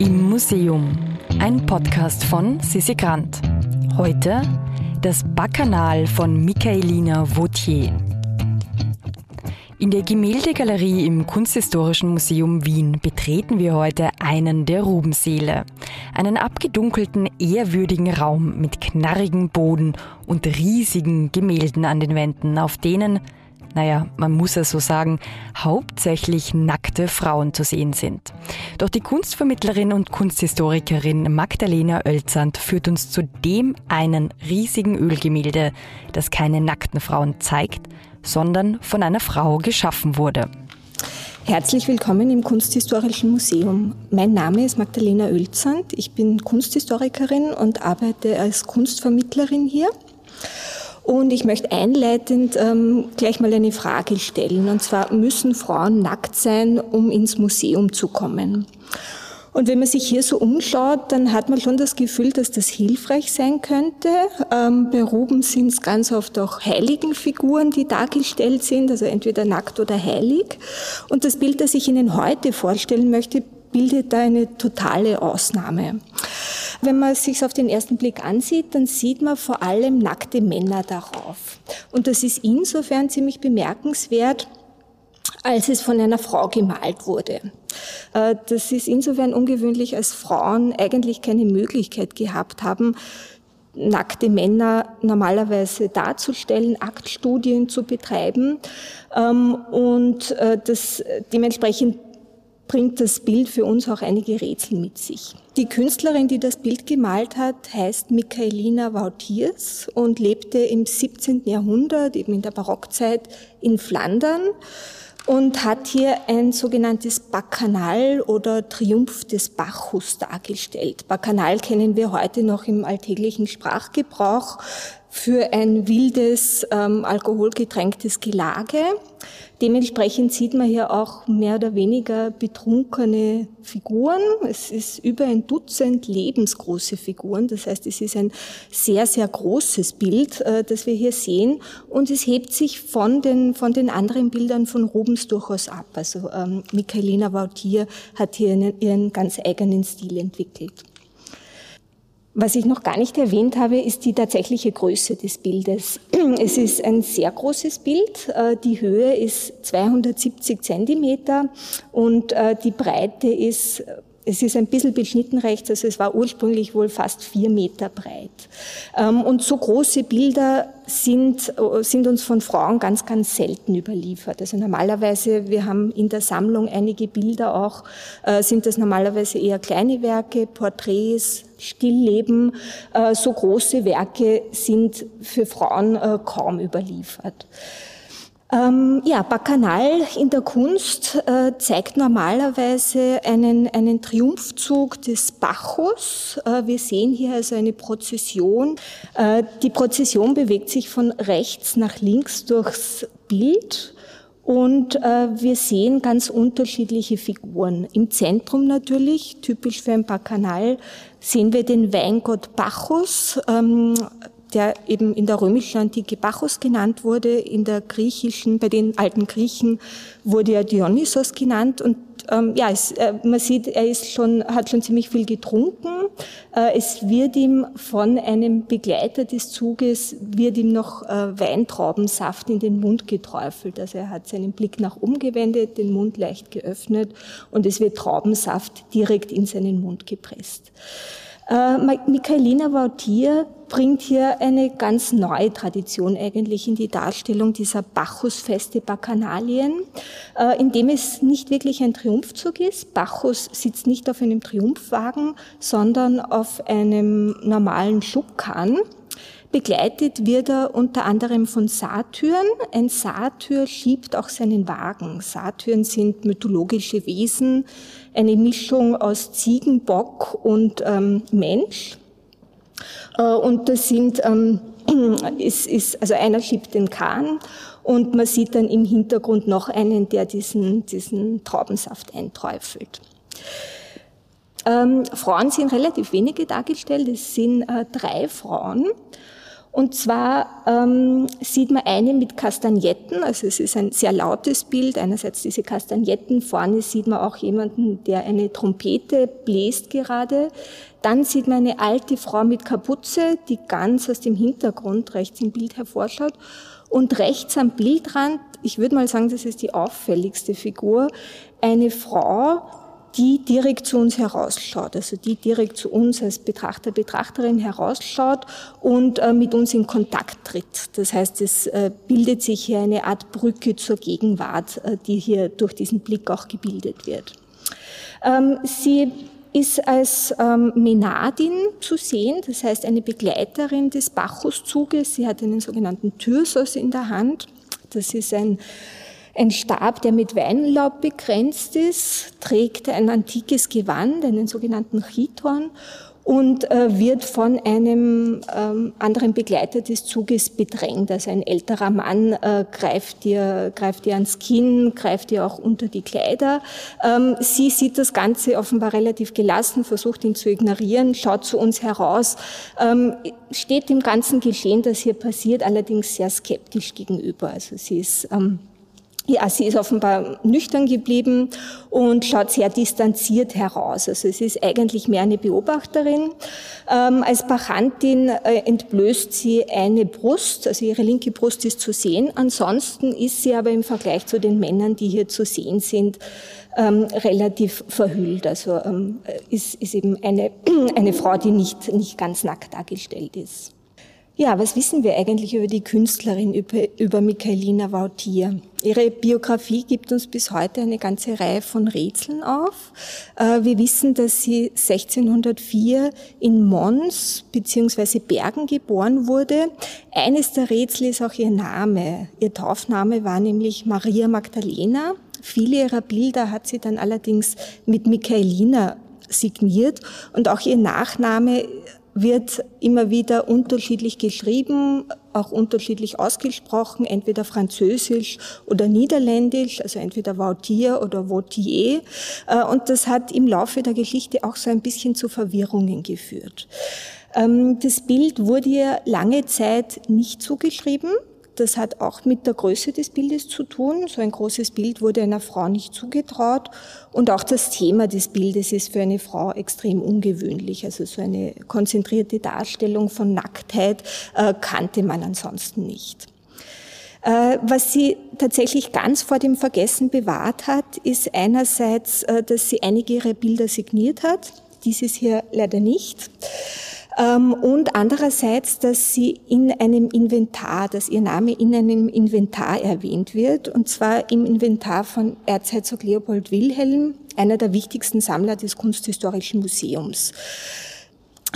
Im Museum. Ein Podcast von Sissi Grant. Heute das Bacchanal von Michaelina Vautier. In der Gemäldegalerie im Kunsthistorischen Museum Wien betreten wir heute einen der Rubenseele. Einen abgedunkelten, ehrwürdigen Raum mit knarrigem Boden und riesigen Gemälden an den Wänden, auf denen naja, man muss es so sagen, hauptsächlich nackte Frauen zu sehen sind. Doch die Kunstvermittlerin und Kunsthistorikerin Magdalena Oelzand führt uns zu dem einen riesigen Ölgemälde, das keine nackten Frauen zeigt, sondern von einer Frau geschaffen wurde. Herzlich willkommen im Kunsthistorischen Museum. Mein Name ist Magdalena Oelzand. Ich bin Kunsthistorikerin und arbeite als Kunstvermittlerin hier. Und ich möchte einleitend ähm, gleich mal eine Frage stellen. Und zwar, müssen Frauen nackt sein, um ins Museum zu kommen? Und wenn man sich hier so umschaut, dann hat man schon das Gefühl, dass das hilfreich sein könnte. Ähm, bei Ruben sind es ganz oft auch heiligen Figuren, die dargestellt sind, also entweder nackt oder heilig. Und das Bild, das ich Ihnen heute vorstellen möchte, bildet da eine totale Ausnahme. Wenn man es sich auf den ersten Blick ansieht, dann sieht man vor allem nackte Männer darauf. Und das ist insofern ziemlich bemerkenswert, als es von einer Frau gemalt wurde. Äh, das ist insofern ungewöhnlich, als Frauen eigentlich keine Möglichkeit gehabt haben, nackte Männer normalerweise darzustellen, Aktstudien zu betreiben ähm, und äh, das dementsprechend bringt das Bild für uns auch einige Rätsel mit sich. Die Künstlerin, die das Bild gemalt hat, heißt Michaelina Vautiers und lebte im 17. Jahrhundert, eben in der Barockzeit, in Flandern und hat hier ein sogenanntes Bacchanal oder Triumph des Bacchus dargestellt. Bacchanal kennen wir heute noch im alltäglichen Sprachgebrauch für ein wildes, ähm, alkoholgetränktes Gelage. Dementsprechend sieht man hier auch mehr oder weniger betrunkene Figuren. Es ist über ein Dutzend lebensgroße Figuren. Das heißt, es ist ein sehr, sehr großes Bild, äh, das wir hier sehen. Und es hebt sich von den, von den anderen Bildern von Rubens durchaus ab. Also ähm, Michaelina Vautier hat hier einen, ihren ganz eigenen Stil entwickelt. Was ich noch gar nicht erwähnt habe, ist die tatsächliche Größe des Bildes. Es ist ein sehr großes Bild. Äh, die Höhe ist 270 Zentimeter und äh, die Breite ist es ist ein bisschen beschnitten rechts, also es war ursprünglich wohl fast vier Meter breit. Ähm, und so große Bilder sind, äh, sind uns von Frauen ganz, ganz selten überliefert. Also normalerweise, wir haben in der Sammlung einige Bilder auch, äh, sind das normalerweise eher kleine Werke, Porträts, Stillleben. Äh, so große Werke sind für Frauen kaum überliefert. Ähm, ja, Bacchanal in der Kunst äh, zeigt normalerweise einen, einen Triumphzug des Bacchus. Äh, wir sehen hier also eine Prozession. Äh, die Prozession bewegt sich von rechts nach links durchs Bild. Und äh, wir sehen ganz unterschiedliche Figuren. Im Zentrum natürlich, typisch für ein Bacchanal, sehen wir den Weingott Bacchus, ähm, der eben in der römischen Antike Bacchus genannt wurde, in der griechischen, bei den alten Griechen wurde er Dionysos genannt und ähm, ja, es, äh, man sieht, er ist schon, hat schon ziemlich viel getrunken. Äh, es wird ihm von einem Begleiter des Zuges, wird ihm noch äh, Weintraubensaft in den Mund geträufelt. Also er hat seinen Blick nach oben gewendet, den Mund leicht geöffnet und es wird Traubensaft direkt in seinen Mund gepresst. Äh, Michaelina Vautier bringt hier eine ganz neue Tradition eigentlich in die Darstellung dieser Bacchusfeste Bacchanalien, äh, in dem es nicht wirklich ein Triumphzug ist. Bacchus sitzt nicht auf einem Triumphwagen, sondern auf einem normalen Schubkarren. Begleitet wird er unter anderem von Satyren. Ein Satyr schiebt auch seinen Wagen. Satyren sind mythologische Wesen, eine Mischung aus Ziegen, Bock und ähm, Mensch. Äh, und das sind, ähm, ist, ist, also einer schiebt den Kahn und man sieht dann im Hintergrund noch einen, der diesen, diesen Traubensaft einträufelt. Ähm, Frauen sind relativ wenige dargestellt, es sind äh, drei Frauen. Und zwar ähm, sieht man eine mit Kastagnetten, also es ist ein sehr lautes Bild. Einerseits diese Kastagnetten, vorne sieht man auch jemanden, der eine Trompete bläst gerade. Dann sieht man eine alte Frau mit Kapuze, die ganz aus dem Hintergrund rechts im Bild hervorschaut. Und rechts am Bildrand, ich würde mal sagen, das ist die auffälligste Figur, eine Frau, die direkt zu uns herausschaut, also die direkt zu uns als Betrachter, Betrachterin herausschaut und äh, mit uns in Kontakt tritt. Das heißt, es äh, bildet sich hier eine Art Brücke zur Gegenwart, äh, die hier durch diesen Blick auch gebildet wird. Ähm, sie ist als ähm, Menadin zu sehen, das heißt eine Begleiterin des Bacchuszuges. Sie hat einen sogenannten Thyrsos in der Hand. Das ist ein ein Stab, der mit Weinlaub begrenzt ist, trägt ein antikes Gewand, einen sogenannten Chiton und äh, wird von einem ähm, anderen Begleiter des Zuges bedrängt. Also ein älterer Mann äh, greift, ihr, greift ihr ans Kinn, greift ihr auch unter die Kleider. Ähm, sie sieht das Ganze offenbar relativ gelassen, versucht ihn zu ignorieren, schaut zu uns heraus, ähm, steht dem ganzen Geschehen, das hier passiert, allerdings sehr skeptisch gegenüber. Also sie ist ähm, ja, sie ist offenbar nüchtern geblieben und schaut sehr distanziert heraus. Also es ist eigentlich mehr eine Beobachterin. Ähm, als Bachantin äh, entblößt sie eine Brust, also ihre linke Brust ist zu sehen. Ansonsten ist sie aber im Vergleich zu den Männern, die hier zu sehen sind, ähm, relativ verhüllt. Also ähm, ist, ist eben eine, eine Frau, die nicht, nicht ganz nackt dargestellt ist. Ja, was wissen wir eigentlich über die Künstlerin, über, über Michaelina Vautier? Ihre Biografie gibt uns bis heute eine ganze Reihe von Rätseln auf. Äh, wir wissen, dass sie 1604 in Mons bzw. Bergen geboren wurde. Eines der Rätsel ist auch ihr Name. Ihr Taufname war nämlich Maria Magdalena. Viele ihrer Bilder hat sie dann allerdings mit Michaelina signiert und auch ihr Nachname wird immer wieder unterschiedlich geschrieben, auch unterschiedlich ausgesprochen, entweder französisch oder niederländisch, also entweder Vautier oder Vautier. Äh, und das hat im Laufe der Geschichte auch so ein bisschen zu Verwirrungen geführt. Ähm, das Bild wurde ihr lange Zeit nicht zugeschrieben. Das hat auch mit der Größe des Bildes zu tun. So ein großes Bild wurde einer Frau nicht zugetraut. Und auch das Thema des Bildes ist für eine Frau extrem ungewöhnlich. Also so eine konzentrierte Darstellung von Nacktheit äh, kannte man ansonsten nicht. Äh, was sie tatsächlich ganz vor dem Vergessen bewahrt hat, ist einerseits, äh, dass sie einige ihrer Bilder signiert hat. Dieses hier leider nicht. Ähm, und andererseits, dass sie in einem Inventar, dass ihr Name in einem Inventar erwähnt wird, und zwar im Inventar von Erzherzog Leopold Wilhelm, einer der wichtigsten Sammler des Kunsthistorischen Museums.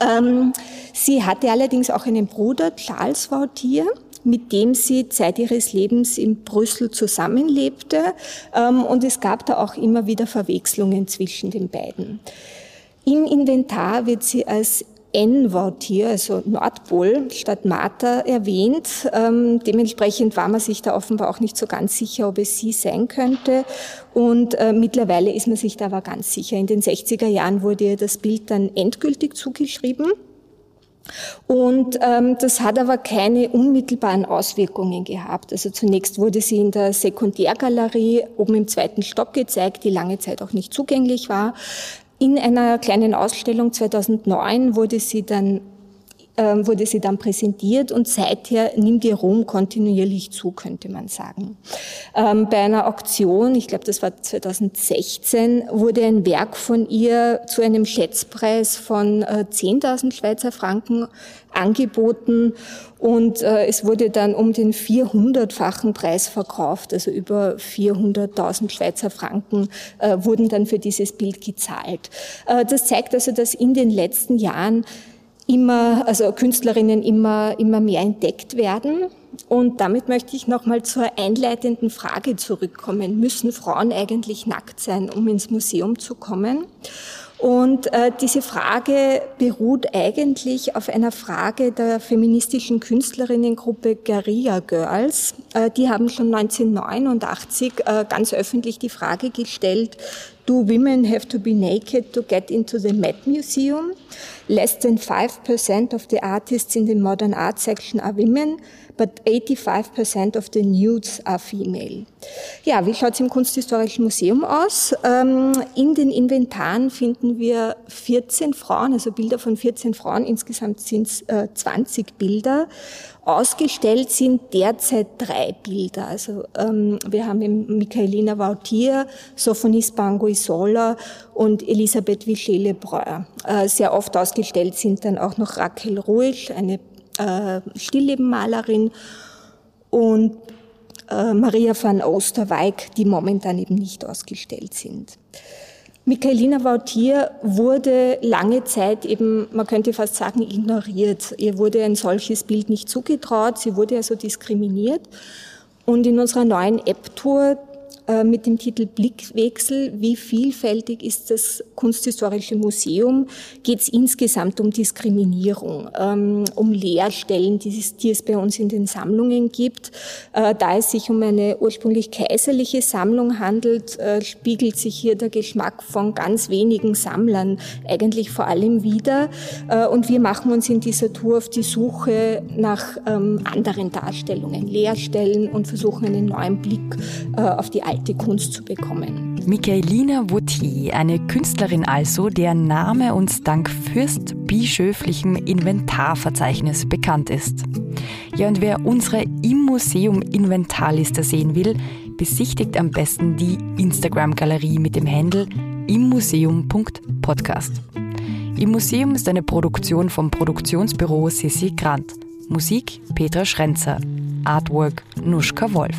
Ähm, sie hatte allerdings auch einen Bruder, Charles Vautier, mit dem sie Zeit ihres Lebens in Brüssel zusammenlebte. Ähm, und es gab da auch immer wieder Verwechslungen zwischen den beiden. Im Inventar wird sie als N-Wort hier, also Nordpol statt Martha erwähnt. Ähm, dementsprechend war man sich da offenbar auch nicht so ganz sicher, ob es sie sein könnte. Und äh, mittlerweile ist man sich da aber ganz sicher. In den 60er Jahren wurde ihr das Bild dann endgültig zugeschrieben. Und ähm, das hat aber keine unmittelbaren Auswirkungen gehabt. Also zunächst wurde sie in der Sekundärgalerie oben im zweiten Stock gezeigt, die lange Zeit auch nicht zugänglich war. In einer kleinen Ausstellung 2009 wurde sie dann wurde sie dann präsentiert und seither nimmt ihr Ruhm kontinuierlich zu, könnte man sagen. Ähm, bei einer Auktion, ich glaube, das war 2016, wurde ein Werk von ihr zu einem Schätzpreis von 10.000 äh, Schweizer Franken angeboten und äh, es wurde dann um den 400-fachen Preis verkauft, also über 400.000 Schweizer Franken äh, wurden dann für dieses Bild gezahlt. das zeigt also, dass in den letzten Jahren immer, also Künstlerinnen immer, immer mehr entdeckt werden. Und damit möchte ich nochmal zur einleitenden Frage zurückkommen. Müssen Frauen eigentlich nackt sein, um ins Museum zu kommen? Und äh, diese Frage beruht eigentlich auf einer Frage der feministischen Künstlerinnengruppe Guerilla Girls. Äh, die haben schon 1989 äh, ganz öffentlich die Frage gestellt, Do women have to be naked to get into the Met Museum? Less than 5% of the artists in the modern art section are women, but 85% of the nudes are female. Ja, wie schaut es im Kunsthistorischen Museum aus? Ähm, in den Inventaren finden wir 14 Frauen, also Bilder von 14 Frauen. Insgesamt sind es 20 Bilder. Ausgestellt sind derzeit drei Bilder. Also ähm, wir haben Michaelina Vautier, Sophonis Bango-Isola und Elisabeth Vichet-Lebrun. Äh, sehr oft ausgestellt sind dann auch noch Raquel Ruisch, eine äh, Stilllebenmalerin und äh, Maria van Oosterwijk, die momentan eben nicht ausgestellt sind. Michaelina Vautier wurde lange Zeit eben, man könnte fast sagen, ignoriert. Ihr wurde ein solches Bild nicht zugetraut, sie wurde also diskriminiert. Und in unserer neuen App-Tour mit dem Titel Blickwechsel, wie vielfältig ist das Kunsthistorische Museum, geht es insgesamt um Diskriminierung, ähm, um Leerstellen, die es, die es bei uns in den Sammlungen gibt. Äh, da es sich um eine ursprünglich kaiserliche Sammlung handelt, äh, spiegelt sich hier der Geschmack von ganz wenigen Sammlern eigentlich vor allem wieder. Und wir machen uns in dieser Tour auf die Suche nach ähm, anderen Darstellungen, Leerstellen und versuchen einen neuen Blick auf die alte Kunst zu bekommen. Michaelina Vautier, eine Künstlerin also, deren Name uns dank fürstbischöflichem Inventarverzeichnis bekannt ist. Ja, und wer unsere im Museum Inventarliste sehen will, besichtigt am besten die Instagram-Galerie mit dem Handle immuseum.podcast. Im Museum ist eine Produktion vom Produktionsbüro Sissi Grant. Musik Petra Schrenzer. Artwork Nuschka Wolf.